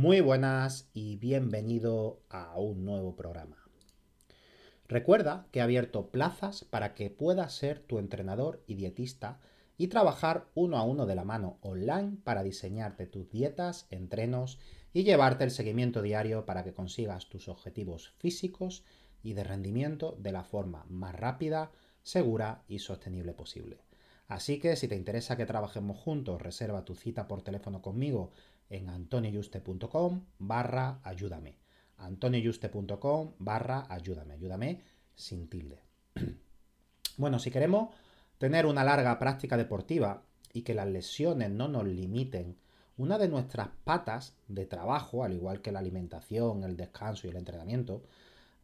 Muy buenas y bienvenido a un nuevo programa. Recuerda que he abierto plazas para que puedas ser tu entrenador y dietista y trabajar uno a uno de la mano online para diseñarte tus dietas, entrenos y llevarte el seguimiento diario para que consigas tus objetivos físicos y de rendimiento de la forma más rápida, segura y sostenible posible. Así que si te interesa que trabajemos juntos, reserva tu cita por teléfono conmigo en antonioyuste.com barra ayúdame. antonioyuste.com barra ayúdame. Ayúdame sin tilde. bueno, si queremos tener una larga práctica deportiva y que las lesiones no nos limiten, una de nuestras patas de trabajo, al igual que la alimentación, el descanso y el entrenamiento,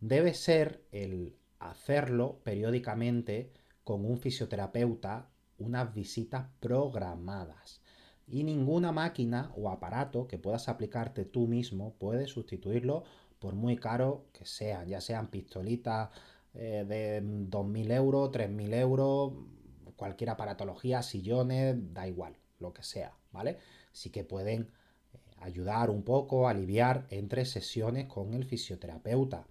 debe ser el hacerlo periódicamente con un fisioterapeuta unas visitas programadas y ninguna máquina o aparato que puedas aplicarte tú mismo puede sustituirlo por muy caro que sean, ya sean pistolitas eh, de 2.000 euros, 3.000 euros, cualquier aparatología, sillones, da igual, lo que sea, ¿vale? Sí que pueden eh, ayudar un poco, aliviar entre sesiones con el fisioterapeuta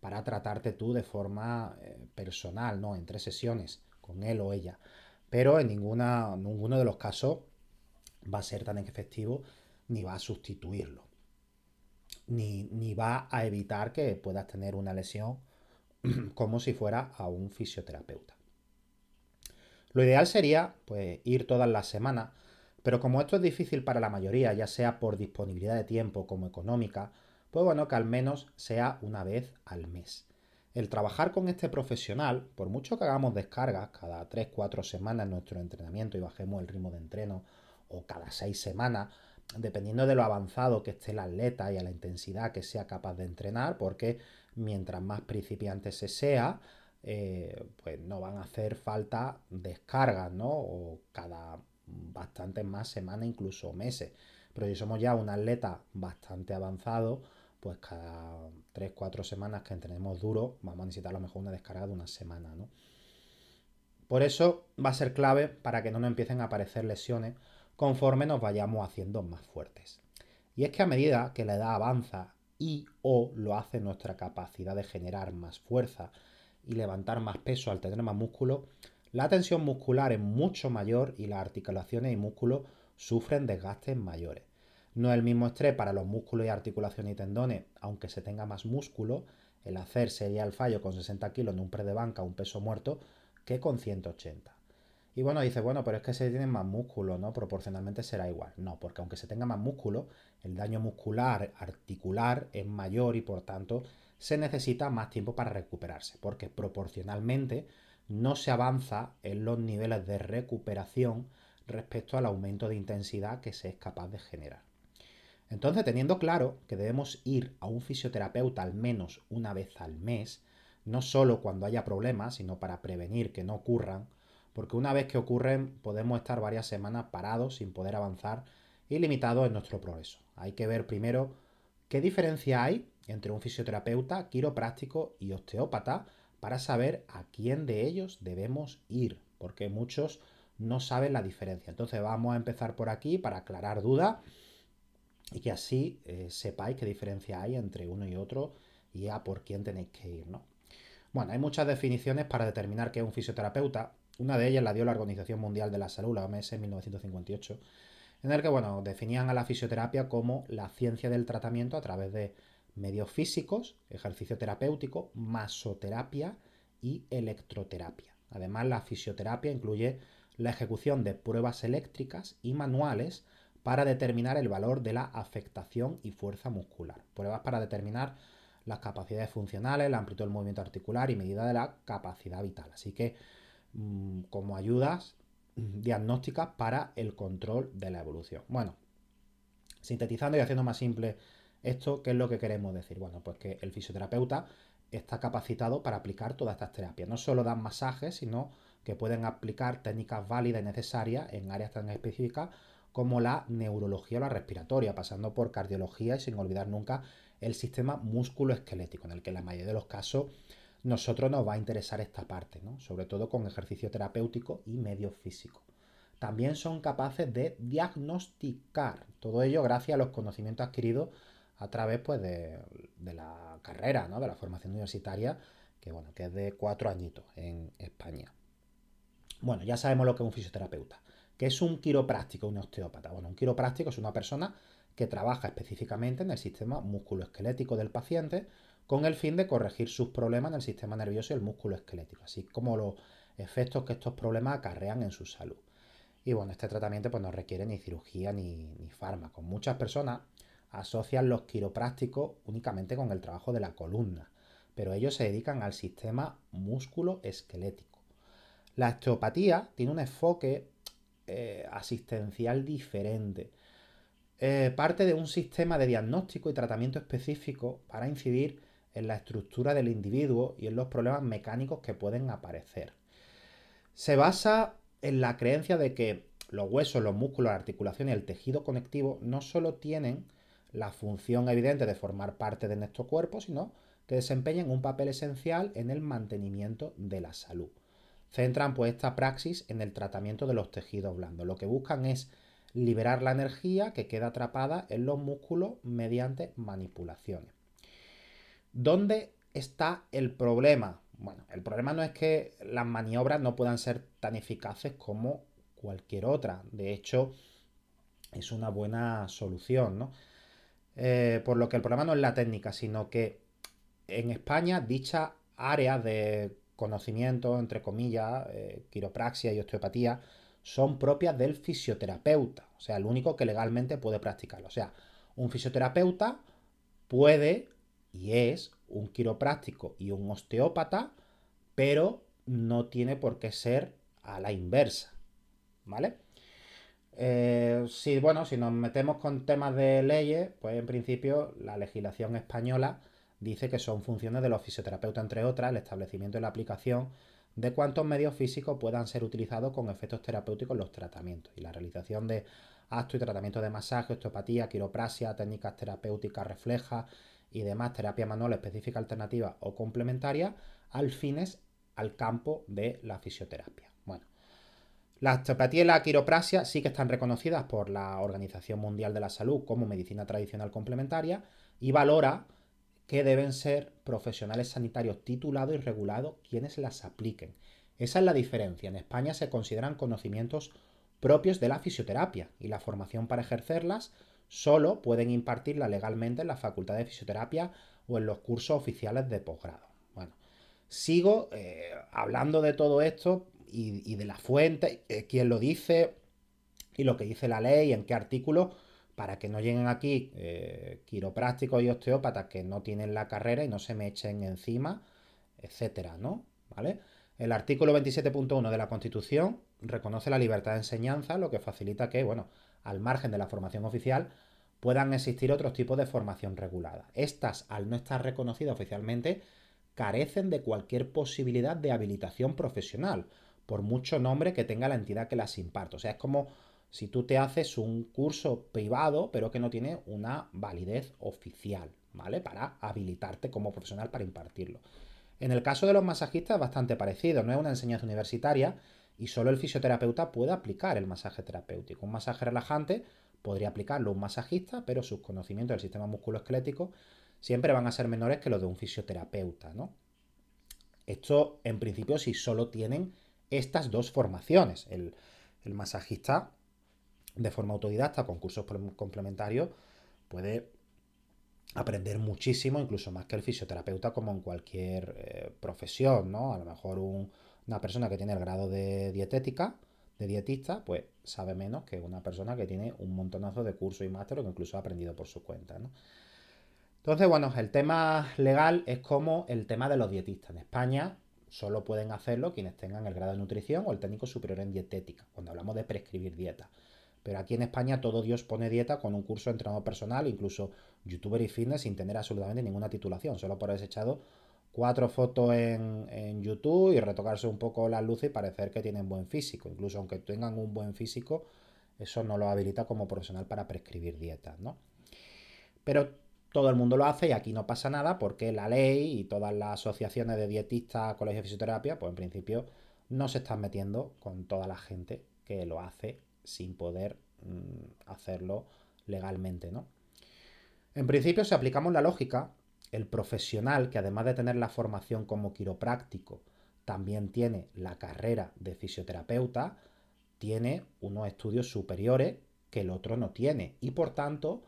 para tratarte tú de forma eh, personal, ¿no? Entre sesiones con él o ella. Pero en ninguna, ninguno de los casos va a ser tan efectivo ni va a sustituirlo. Ni, ni va a evitar que puedas tener una lesión como si fuera a un fisioterapeuta. Lo ideal sería pues, ir todas las semanas, pero como esto es difícil para la mayoría, ya sea por disponibilidad de tiempo como económica, pues bueno, que al menos sea una vez al mes. El trabajar con este profesional, por mucho que hagamos descargas cada 3-4 semanas en nuestro entrenamiento y bajemos el ritmo de entreno o cada seis semanas, dependiendo de lo avanzado que esté el atleta y a la intensidad que sea capaz de entrenar, porque mientras más principiante se sea, eh, pues no van a hacer falta descargas, ¿no? O cada bastantes más semanas, incluso meses. Pero si somos ya un atleta bastante avanzado, pues cada 3-4 semanas que entrenemos duro, vamos a necesitar a lo mejor una descarga de una semana, ¿no? Por eso va a ser clave para que no nos empiecen a aparecer lesiones conforme nos vayamos haciendo más fuertes. Y es que a medida que la edad avanza y o lo hace nuestra capacidad de generar más fuerza y levantar más peso al tener más músculo, la tensión muscular es mucho mayor y las articulaciones y músculos sufren desgastes mayores. No es el mismo estrés para los músculos y articulaciones y tendones, aunque se tenga más músculo, el hacer sería el fallo con 60 kilos en un pre de banca, un peso muerto, que con 180. Y bueno, dice, bueno, pero es que se tienen más músculo, ¿no? Proporcionalmente será igual. No, porque aunque se tenga más músculo, el daño muscular articular es mayor y por tanto se necesita más tiempo para recuperarse, porque proporcionalmente no se avanza en los niveles de recuperación respecto al aumento de intensidad que se es capaz de generar. Entonces, teniendo claro que debemos ir a un fisioterapeuta al menos una vez al mes, no solo cuando haya problemas, sino para prevenir que no ocurran, porque una vez que ocurren podemos estar varias semanas parados sin poder avanzar y limitados en nuestro progreso. Hay que ver primero qué diferencia hay entre un fisioterapeuta, quiropráctico y osteópata para saber a quién de ellos debemos ir, porque muchos no saben la diferencia. Entonces vamos a empezar por aquí para aclarar dudas y que así eh, sepáis qué diferencia hay entre uno y otro y a por quién tenéis que ir, ¿no? Bueno, hay muchas definiciones para determinar qué es un fisioterapeuta Una de ellas la dio la Organización Mundial de la Salud, la OMS, en 1958, en el que bueno, definían a la fisioterapia como la ciencia del tratamiento a través de medios físicos, ejercicio terapéutico, masoterapia y electroterapia. Además, la fisioterapia incluye la ejecución de pruebas eléctricas y manuales para determinar el valor de la afectación y fuerza muscular. Pruebas para determinar las capacidades funcionales, la amplitud del movimiento articular y medida de la capacidad vital. Así que mm, como ayudas diagnósticas para el control de la evolución. Bueno, sintetizando y haciendo más simple esto, ¿qué es lo que queremos decir? Bueno, pues que el fisioterapeuta está capacitado para aplicar todas estas terapias. No solo dan masajes, sino que pueden aplicar técnicas válidas y necesarias en áreas tan específicas como la neurología o la respiratoria, pasando por cardiología y sin olvidar nunca el sistema músculo-esquelético, en el que en la mayoría de los casos nosotros nos va a interesar esta parte, ¿no? sobre todo con ejercicio terapéutico y medio físico. También son capaces de diagnosticar todo ello gracias a los conocimientos adquiridos a través pues, de, la carrera, ¿no? de la formación universitaria, que, bueno, que es de cuatro añitos en España. Bueno, ya sabemos lo que es un fisioterapeuta. ¿Qué es un quiropráctico, un osteópata? Bueno, un quiropráctico es una persona que trabaja específicamente en el sistema musculoesquelético del paciente con el fin de corregir sus problemas en el sistema nervioso y el músculo esquelético, así como los efectos que estos problemas acarrean en su salud. Y bueno, este tratamiento pues, no requiere ni cirugía ni, ni fármacos. Muchas personas asocian los quiroprácticos únicamente con el trabajo de la columna, pero ellos se dedican al sistema músculo esquelético. La osteopatía tiene un enfoque eh, asistencial diferente. Eh, parte de un sistema de diagnóstico y tratamiento específico para incidir en la estructura del individuo y en los problemas mecánicos que pueden aparecer. Se basa en la creencia de que los huesos, los músculos, la articulación y el tejido conectivo no solo tienen la función evidente de formar parte de nuestro cuerpo, sino que desempeñan un papel esencial en el mantenimiento de la salud centran pues esta praxis en el tratamiento de los tejidos blandos. Lo que buscan es liberar la energía que queda atrapada en los músculos mediante manipulaciones. ¿Dónde está el problema? Bueno, el problema no es que las maniobras no puedan ser tan eficaces como cualquier otra. De hecho, es una buena solución, ¿no? Eh, por lo que el problema no es la técnica, sino que en España dicha área de conocimientos, entre comillas, eh, quiropraxia y osteopatía, son propias del fisioterapeuta, o sea, el único que legalmente puede practicarlo. O sea, un fisioterapeuta puede y es un quiropráctico y un osteópata, pero no tiene por qué ser a la inversa, ¿vale? Eh, si, bueno, si nos metemos con temas de leyes, pues en principio la legislación española dice que son funciones de los fisioterapeutas, entre otras, el establecimiento y la aplicación de cuántos medios físicos puedan ser utilizados con efectos terapéuticos en los tratamientos y la realización de actos y tratamientos de masaje, osteopatía, quiroprasia, técnicas terapéuticas reflejas y demás, terapia manual específica alternativa o complementaria, al fines al campo de la fisioterapia. Bueno, la osteopatía y la quiroprasia sí que están reconocidas por la Organización Mundial de la Salud como medicina tradicional complementaria y valora que deben ser profesionales sanitarios titulados y regulados quienes las apliquen. Esa es la diferencia. En España se consideran conocimientos propios de la fisioterapia y la formación para ejercerlas solo pueden impartirla legalmente en la Facultad de Fisioterapia o en los cursos oficiales de posgrado. Bueno, sigo eh, hablando de todo esto y, de la fuente, eh, quién lo dice y lo que dice la ley, en qué artículo, para que no lleguen aquí eh, quiroprácticos y osteópatas que no tienen la carrera y no se me echen encima, etcétera, ¿no? ¿Vale? El artículo 27.1 de la Constitución reconoce la libertad de enseñanza, lo que facilita que, bueno, al margen de la formación oficial, puedan existir otros tipos de formación regulada. Estas, al no estar reconocidas oficialmente, carecen de cualquier posibilidad de habilitación profesional, por mucho nombre que tenga la entidad que las imparte. O sea, es como si tú te haces un curso privado, pero que no tiene una validez oficial, ¿vale? Para habilitarte como profesional para impartirlo. En el caso de los masajistas bastante parecido, no es una enseñanza universitaria y solo el fisioterapeuta puede aplicar el masaje terapéutico. Un masaje relajante podría aplicarlo un masajista, pero sus conocimientos del sistema musculoesquelético siempre van a ser menores que los de un fisioterapeuta, ¿no? Esto, en principio, si solo tienen estas dos formaciones. El, masajista, de forma autodidacta, con cursos complementarios, puede aprender muchísimo, incluso más que el fisioterapeuta, como en cualquier eh, profesión, ¿no? A lo mejor una persona que tiene el grado de dietética, de dietista, pues sabe menos que una persona que tiene un montonazo de cursos y máster o que incluso ha aprendido por su cuenta, ¿no? Entonces, bueno, el tema legal es como el tema de los dietistas. En España solo pueden hacerlo quienes tengan el grado de nutrición o el técnico superior en dietética, cuando hablamos de prescribir dieta. Pero aquí en España todo Dios pone dieta con un curso de entrenador personal, incluso youtuber y fitness sin tener absolutamente ninguna titulación, solo por haber echado cuatro fotos en, en, YouTube y retocarse un poco las luces y parecer que tienen buen físico. Incluso aunque tengan un buen físico, eso no lo habilita como profesional para prescribir dietas, ¿no? Pero todo el mundo lo hace y aquí no pasa nada porque la ley y todas las asociaciones de dietistas, colegios de fisioterapia, pues en principio no se están metiendo con toda la gente que lo hace sin poder mm, hacerlo legalmente, ¿no? En principio, si aplicamos la lógica, el profesional que además de tener la formación como quiropráctico, también tiene la carrera de fisioterapeuta, tiene unos estudios superiores que el otro no tiene y por tanto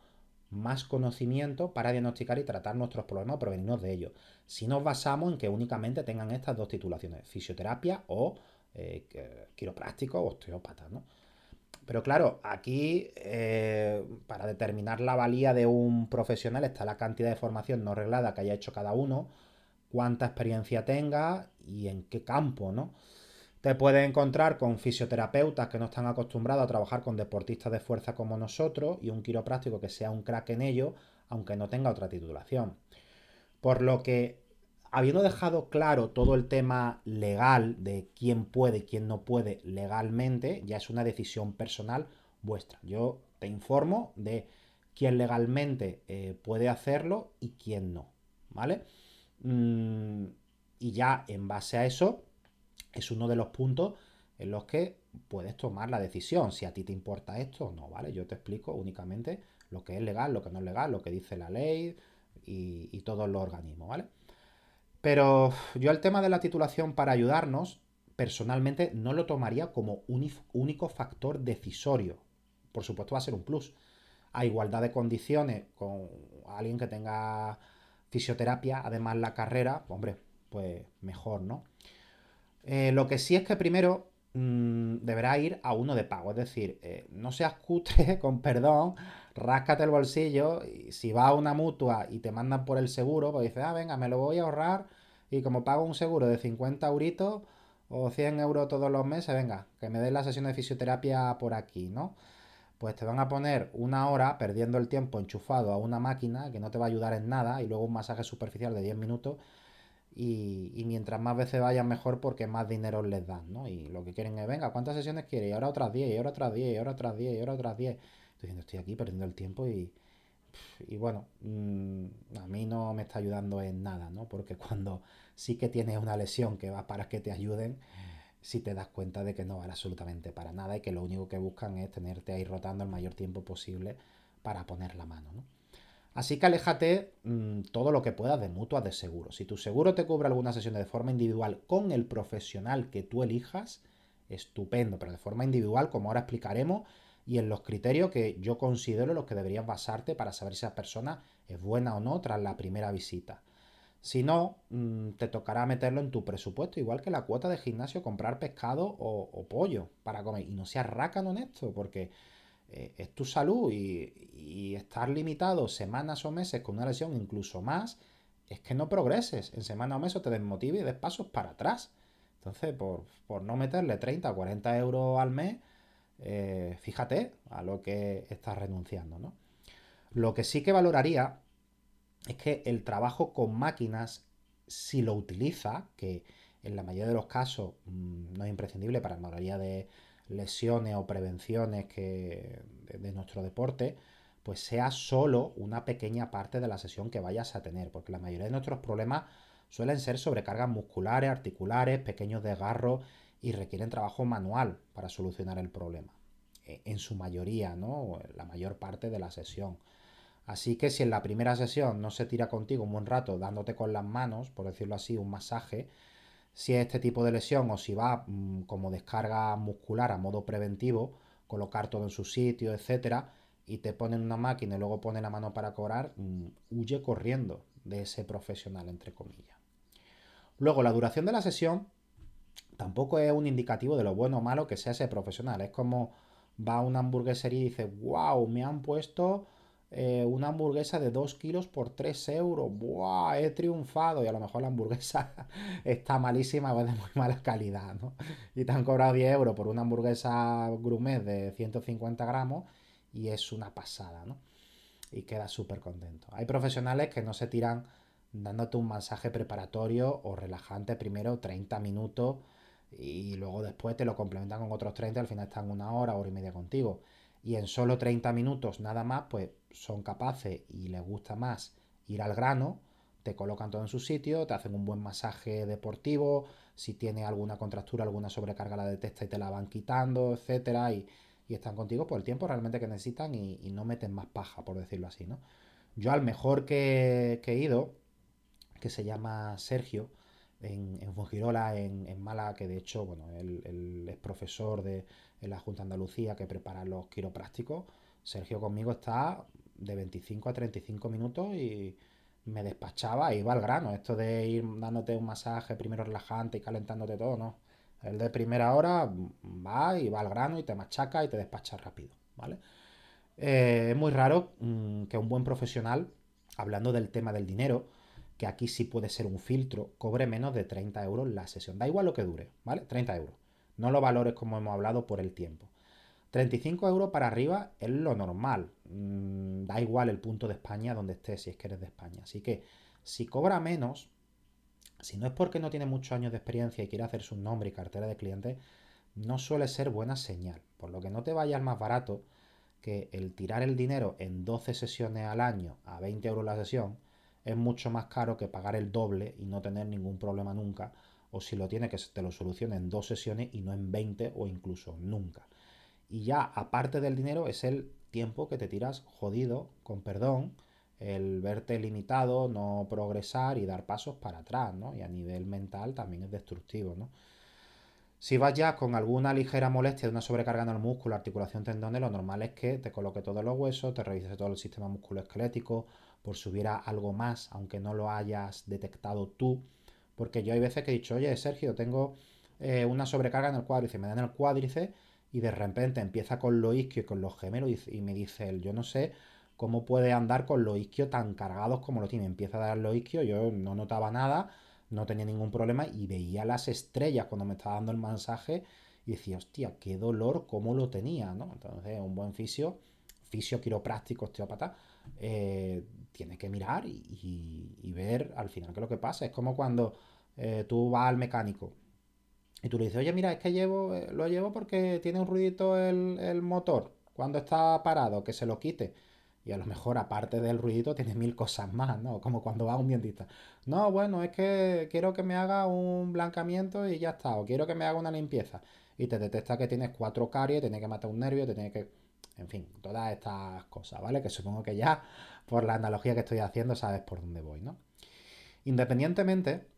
más conocimiento para diagnosticar y tratar nuestros problemas o de ellos. Si nos basamos en que únicamente tengan estas dos titulaciones, fisioterapia o eh, quiropráctico o osteópata, ¿no? Pero claro, aquí eh, para determinar la valía de un profesional está la cantidad de formación no reglada que haya hecho cada uno, cuánta experiencia tenga y en qué campo, ¿no? Te puedes encontrar con fisioterapeutas que no están acostumbrados a trabajar con deportistas de fuerza como nosotros y un quiropráctico que sea un crack en ello, aunque no tenga otra titulación. Por lo que, habiendo dejado claro todo el tema legal de quién puede y quién no puede legalmente, ya es una decisión personal vuestra. Yo te informo de quién legalmente eh, puede hacerlo y quién no, ¿vale? Mm, y ya en base a eso es uno de los puntos en los que puedes tomar la decisión si a ti te importa esto o no, ¿vale? Yo te explico únicamente lo que es legal, lo que no es legal, lo que dice la ley y, todos los organismos, ¿vale? Pero yo el tema de la titulación para ayudarnos, personalmente no lo tomaría como único factor decisorio. Por supuesto va a ser un plus. A igualdad de condiciones con alguien que tenga fisioterapia, además la carrera, hombre, pues mejor, ¿no? Eh, lo que sí es que primero mm, deberá ir a uno de pago, es decir, eh, no seas cutre, con perdón, ráscate el bolsillo y si vas a una mutua y te mandan por el seguro, pues dices, ah, venga, me lo voy a ahorrar y como pago un seguro de 50 euritos o 100 euros todos los meses, venga, que me den la sesión de fisioterapia por aquí, ¿no? Pues te van a poner una hora perdiendo el tiempo enchufado a una máquina que no te va a ayudar en nada y luego un masaje superficial de 10 minutos y, mientras más veces vayan mejor porque más dinero les dan, ¿no? Y lo que quieren es, venga, ¿cuántas sesiones quieres? Y ahora otras 10, y ahora otras 10, y ahora otras 10, y ahora otras 10. Estoy diciendo, estoy aquí perdiendo el tiempo y, y bueno, mm, a mí no me está ayudando en nada, ¿no? Porque cuando sí que tienes una lesión que va para que te ayuden, si te das cuenta de que no vale absolutamente para nada y que lo único que buscan es tenerte ahí rotando el mayor tiempo posible para poner la mano, ¿no? Así que aléjate mm, todo lo que puedas de mutuas de seguro. Si tu seguro te cubre alguna sesión de forma individual con el profesional que tú elijas, estupendo, pero de forma individual, como ahora explicaremos, y en los criterios que yo considero los que deberías basarte para saber si esa persona es buena o no tras la primera visita. Si no, mm, te tocará meterlo en tu presupuesto, igual que la cuota de gimnasio, comprar pescado o, o pollo para comer. Y no seas rácano en esto, porque eh, es tu salud y, estar limitado semanas o meses con una lesión, incluso más, es que no progreses. En semana o mes o te desmotive y des pasos para atrás. Entonces, por, no meterle 30 o 40 euros al mes, eh, fíjate a lo que estás renunciando, ¿no? Lo que sí que valoraría es que el trabajo con máquinas, si lo utiliza, que en la mayoría de los casos mm, no es imprescindible para la mayoría de, lesiones o prevenciones que, de, nuestro deporte, pues sea solo una pequeña parte de la sesión que vayas a tener, porque la mayoría de nuestros problemas suelen ser sobrecargas musculares, articulares, pequeños desgarros y requieren trabajo manual para solucionar el problema. E, en su mayoría, ¿no? La mayor parte de la sesión. Así que si en la primera sesión no se tira contigo un buen rato dándote con las manos, por decirlo así, un masaje, si es este tipo de lesión o si va mm, como descarga muscular a modo preventivo, colocar todo en su sitio, etcétera, y te ponen una máquina y luego ponen la mano para cobrar, mm, huye corriendo de ese profesional, entre comillas. Luego, la duración de la sesión tampoco es un indicativo de lo bueno o malo que sea ese profesional. Es como va a una hamburguesería y dice, wow, me han puesto eh, una hamburguesa de 2 kilos por 3 euros. ¡Buah! He triunfado. Y a lo mejor la hamburguesa está malísima es de muy mala calidad, ¿no? Y te han cobrado 10 euros por una hamburguesa gourmet de 150 gramos y es una pasada, ¿no? Y queda súper contento. Hay profesionales que no se tiran dándote un masaje preparatorio o relajante primero 30 minutos y luego después te lo complementan con otros 30, al final están una hora, hora y media contigo. Y en solo 30 minutos nada más, pues son capaces y les gusta más ir al grano, te colocan todo en su sitio, te hacen un buen masaje deportivo, si tiene alguna contractura, alguna sobrecarga la detecta y te la van quitando, etcétera, y, están contigo por el tiempo realmente que necesitan y, no meten más paja, por decirlo así, ¿no? Yo al mejor que, he ido, que se llama Sergio, en, en Fungirola, en, en Málaga, que de hecho, bueno, él, es profesor de la Junta de Andalucía que prepara los quiroprácticos. Sergio conmigo está de 25 a 35 minutos y me despachaba e iba al grano. Esto de ir dándote un masaje primero relajante y calentándote todo, no. El de primera hora va y va al grano y te machaca y te despacha rápido, ¿vale? Eh, es muy raro mm, que un buen profesional, hablando del tema del dinero, que aquí sí puede ser un filtro, cobre menos de 30 euros la sesión. Da igual lo que dure, ¿vale? 30 euros. No lo valores como hemos hablado por el tiempo. 35 euros para arriba es lo normal. Mm, da igual el punto de España donde estés, si es que eres de España. Así que si cobra menos, si no es porque no tiene muchos años de experiencia y quiere hacer su nombre y cartera de cliente, no suele ser buena señal. Por lo que no te vayas más barato que el tirar el dinero en 12 sesiones al año a 20 euros la sesión es mucho más caro que pagar el doble y no tener ningún problema nunca. O si lo tiene que te lo solucione en dos sesiones y no en 20 o incluso nunca. Y ya, aparte del dinero, es el tiempo que te tiras jodido, con perdón, el verte limitado, no progresar y dar pasos para atrás, ¿no? Y a nivel mental también es destructivo, ¿no? Si vas ya con alguna ligera molestia de una sobrecarga en el músculo, articulación, tendones, lo normal es que te coloque todos los huesos, te revises todo el sistema musculoesquelético, por si hubiera algo más, aunque no lo hayas detectado tú. Porque yo hay veces que he dicho, oye, Sergio, tengo eh, una sobrecarga en el cuádriceps, me dan el cuádriceps y de repente empieza con lo isquio y con los gemelos y, me dice él, yo no sé cómo puede andar con los isquios tan cargados como lo tiene. Empieza a dar los isquios, yo no notaba nada, no tenía ningún problema y veía las estrellas cuando me estaba dando el masaje y decía, hostia, qué dolor, cómo lo tenía, ¿no? Entonces, un buen fisio, fisio quiropráctico, osteópata, eh, tiene que mirar y, ver al final qué es lo que pasa. Es como cuando eh, tú vas al mecánico y tú le dices, oye, mira, es que llevo, eh, lo llevo porque tiene un ruidito el, motor cuando está parado, que se lo quite. Y a lo mejor, aparte del ruidito, tiene mil cosas más, ¿no? Como cuando va a un dentista. No, bueno, es que quiero que me haga un blancamiento y ya está. O quiero que me haga una limpieza. Y te detecta que tienes cuatro caries, tiene que matar un nervio, te tiene que. En fin, todas estas cosas, ¿vale? Que supongo que ya, por la analogía que estoy haciendo, sabes por dónde voy, ¿no? Independientemente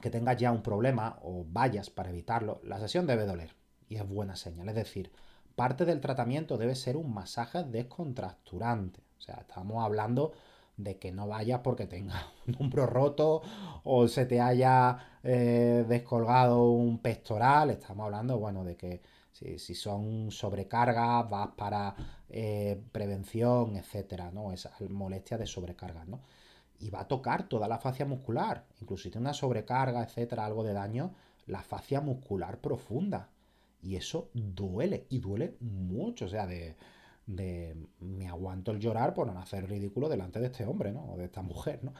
que tengas ya un problema o vayas para evitarlo, la sesión debe doler y es buena señal. Es decir, parte del tratamiento debe ser un masaje descontracturante. O sea, estamos hablando de que no vayas porque tengas un hombro roto o se te haya eh, descolgado un pectoral. Estamos hablando, bueno, de que si, son sobrecargas, vas para eh, prevención, etcétera, ¿no? Esa molestia de sobrecargas, ¿no? y va a tocar toda la fascia muscular. Incluso si tiene una sobrecarga, etcétera, algo de daño, la fascia muscular profunda. Y eso duele, y duele mucho. O sea, de, me aguanto el llorar por no hacer ridículo delante de este hombre, ¿no? O de esta mujer, ¿no?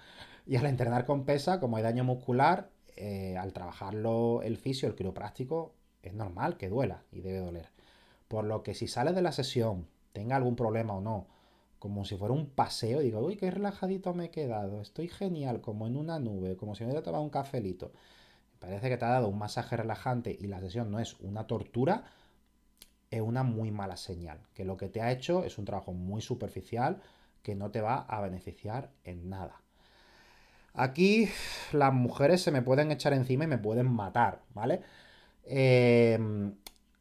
Y al entrenar con pesa, como hay daño muscular, eh, al trabajarlo el fisio, el quiropráctico, es normal que duela y debe doler. Por lo que si sales de la sesión, tenga algún problema o no, como si fuera un paseo, digo, uy, qué relajadito me he quedado, estoy genial, como en una nube, como si me hubiera tomado un cafelito. Parece que te ha dado un masaje relajante y la sesión no es una tortura, es una muy mala señal. Que lo que te ha hecho es un trabajo muy superficial que no te va a beneficiar en nada. Aquí las mujeres se me pueden echar encima y me pueden matar, ¿vale? Eh,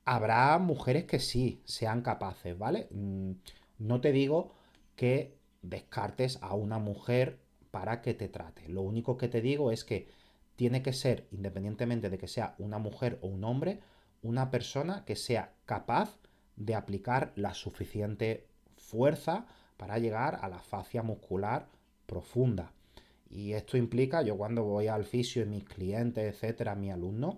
habrá mujeres que sí sean capaces, ¿vale? Mm, no te digo que descartes a una mujer para que te trate. Lo único que te digo es que tiene que ser, independientemente de que sea una mujer o un hombre, una persona que sea capaz de aplicar la suficiente fuerza para llegar a la fascia muscular profunda. Y esto implica, yo cuando voy al fisio y mis clientes, etcétera, mis alumnos,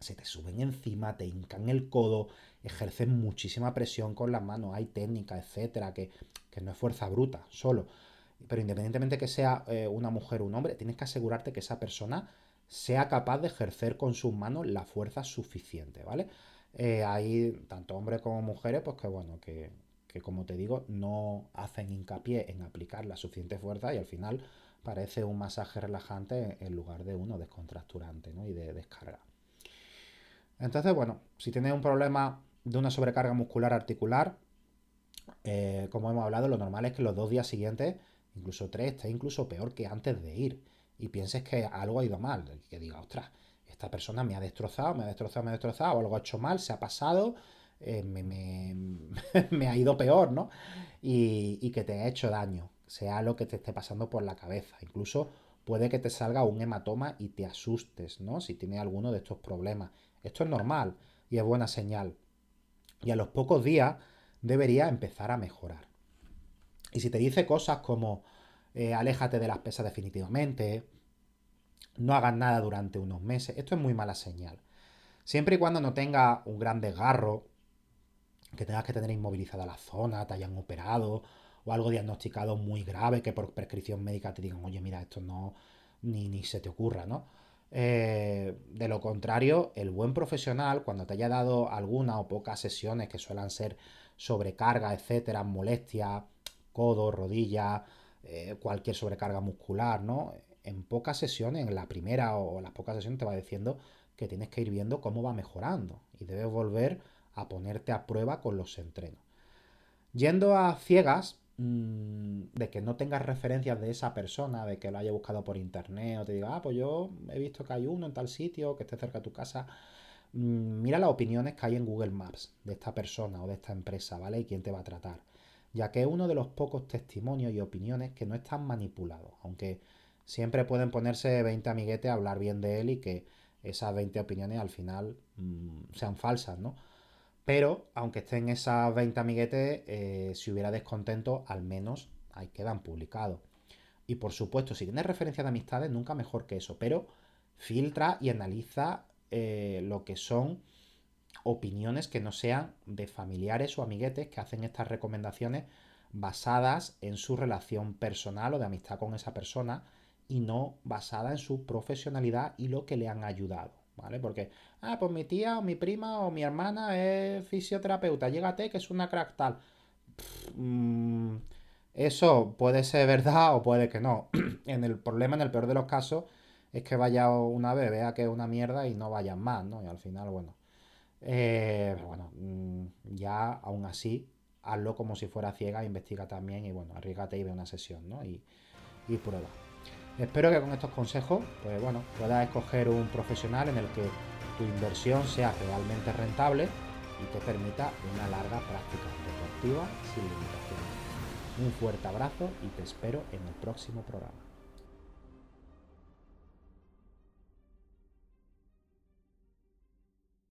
se te suben encima, te hincan el codo, ejercen muchísima presión con las manos, hay técnica, etcétera, que, no es fuerza bruta, solo. Pero independientemente que sea eh, una mujer o un hombre, tienes que asegurarte que esa persona sea capaz de ejercer con sus manos la fuerza suficiente, ¿vale? Eh, hay tanto hombres como mujeres, pues que bueno, que, como te digo, no hacen hincapié en aplicar la suficiente fuerza y al final parece un masaje relajante en lugar de uno descontracturante ¿no? y de descarga. Entonces, bueno, si tienes un problema de una sobrecarga muscular articular, eh, como hemos hablado, lo normal es que los dos días siguientes, incluso tres, esté incluso peor que antes de ir. Y pienses que algo ha ido mal. Que diga, ostras, esta persona me ha destrozado, me ha destrozado, me ha destrozado, algo ha hecho mal, se ha pasado, eh, me, ha ido peor, ¿no? Y, y que te ha hecho daño, sea lo que te esté pasando por la cabeza. Incluso puede que te salga un hematoma y te asustes, ¿no? Si tienes alguno de estos problemas. Esto es normal y es buena señal. Y a los pocos días debería empezar a mejorar. Y si te dice cosas como eh, aléjate de las pesas definitivamente, no hagas nada durante unos meses, esto es muy mala señal. Siempre y cuando no tenga un gran desgarro, que tengas que tener inmovilizada la zona, te hayan operado o algo diagnosticado muy grave que por prescripción médica te digan, oye, mira, esto no, ni, ni se te ocurra, ¿no? Eh, de lo contrario, el buen profesional, cuando te haya dado alguna o pocas sesiones que suelen ser sobrecarga, etcétera, molestia, codo, rodilla, eh, cualquier sobrecarga muscular, ¿no? En pocas sesiones, en la primera o las pocas sesiones te va diciendo que tienes que ir viendo cómo va mejorando y debes volver a ponerte a prueba con los entrenos. Yendo a ciegas, de que no tengas referencias de esa persona, de que lo haya buscado por internet o te diga, ah, pues yo he visto que hay uno en tal sitio, que esté cerca de tu casa. Mm, mira las opiniones que hay en Google Maps de esta persona o de esta empresa, ¿vale? Y quién te va a tratar. Ya que es uno de los pocos testimonios y opiniones que no están manipulados, aunque siempre pueden ponerse 20 amiguetes a hablar bien de él y que esas 20 opiniones al final mm, sean falsas, ¿no? Pero, aunque estén esas 20 amiguetes, eh, si hubiera descontento, al menos ahí quedan publicados. Y por supuesto, si tienes referencia de amistades, nunca mejor que eso. Pero filtra y analiza eh, lo que son opiniones que no sean de familiares o amiguetes que hacen estas recomendaciones basadas en su relación personal o de amistad con esa persona y no basada en su profesionalidad y lo que le han ayudado. ¿Vale? Porque, ah, pues mi tía o mi prima o mi hermana es fisioterapeuta, llégate que es una crack tal. Mm, eso puede ser verdad o puede que no. en el problema, en el peor de los casos, es que vaya una vez, vea que es una mierda y no vayan más, ¿no? Y al final, bueno. Eh, bueno, mm, ya aún así, hazlo como si fuera ciega, investiga también y bueno, arriesgate y ve una sesión, ¿no? Y, y prueba. Espero que con estos consejos, pues bueno, puedas escoger un profesional en el que tu inversión sea realmente rentable y te permita una larga práctica deportiva sin limitaciones. Un fuerte abrazo y te espero en el próximo programa.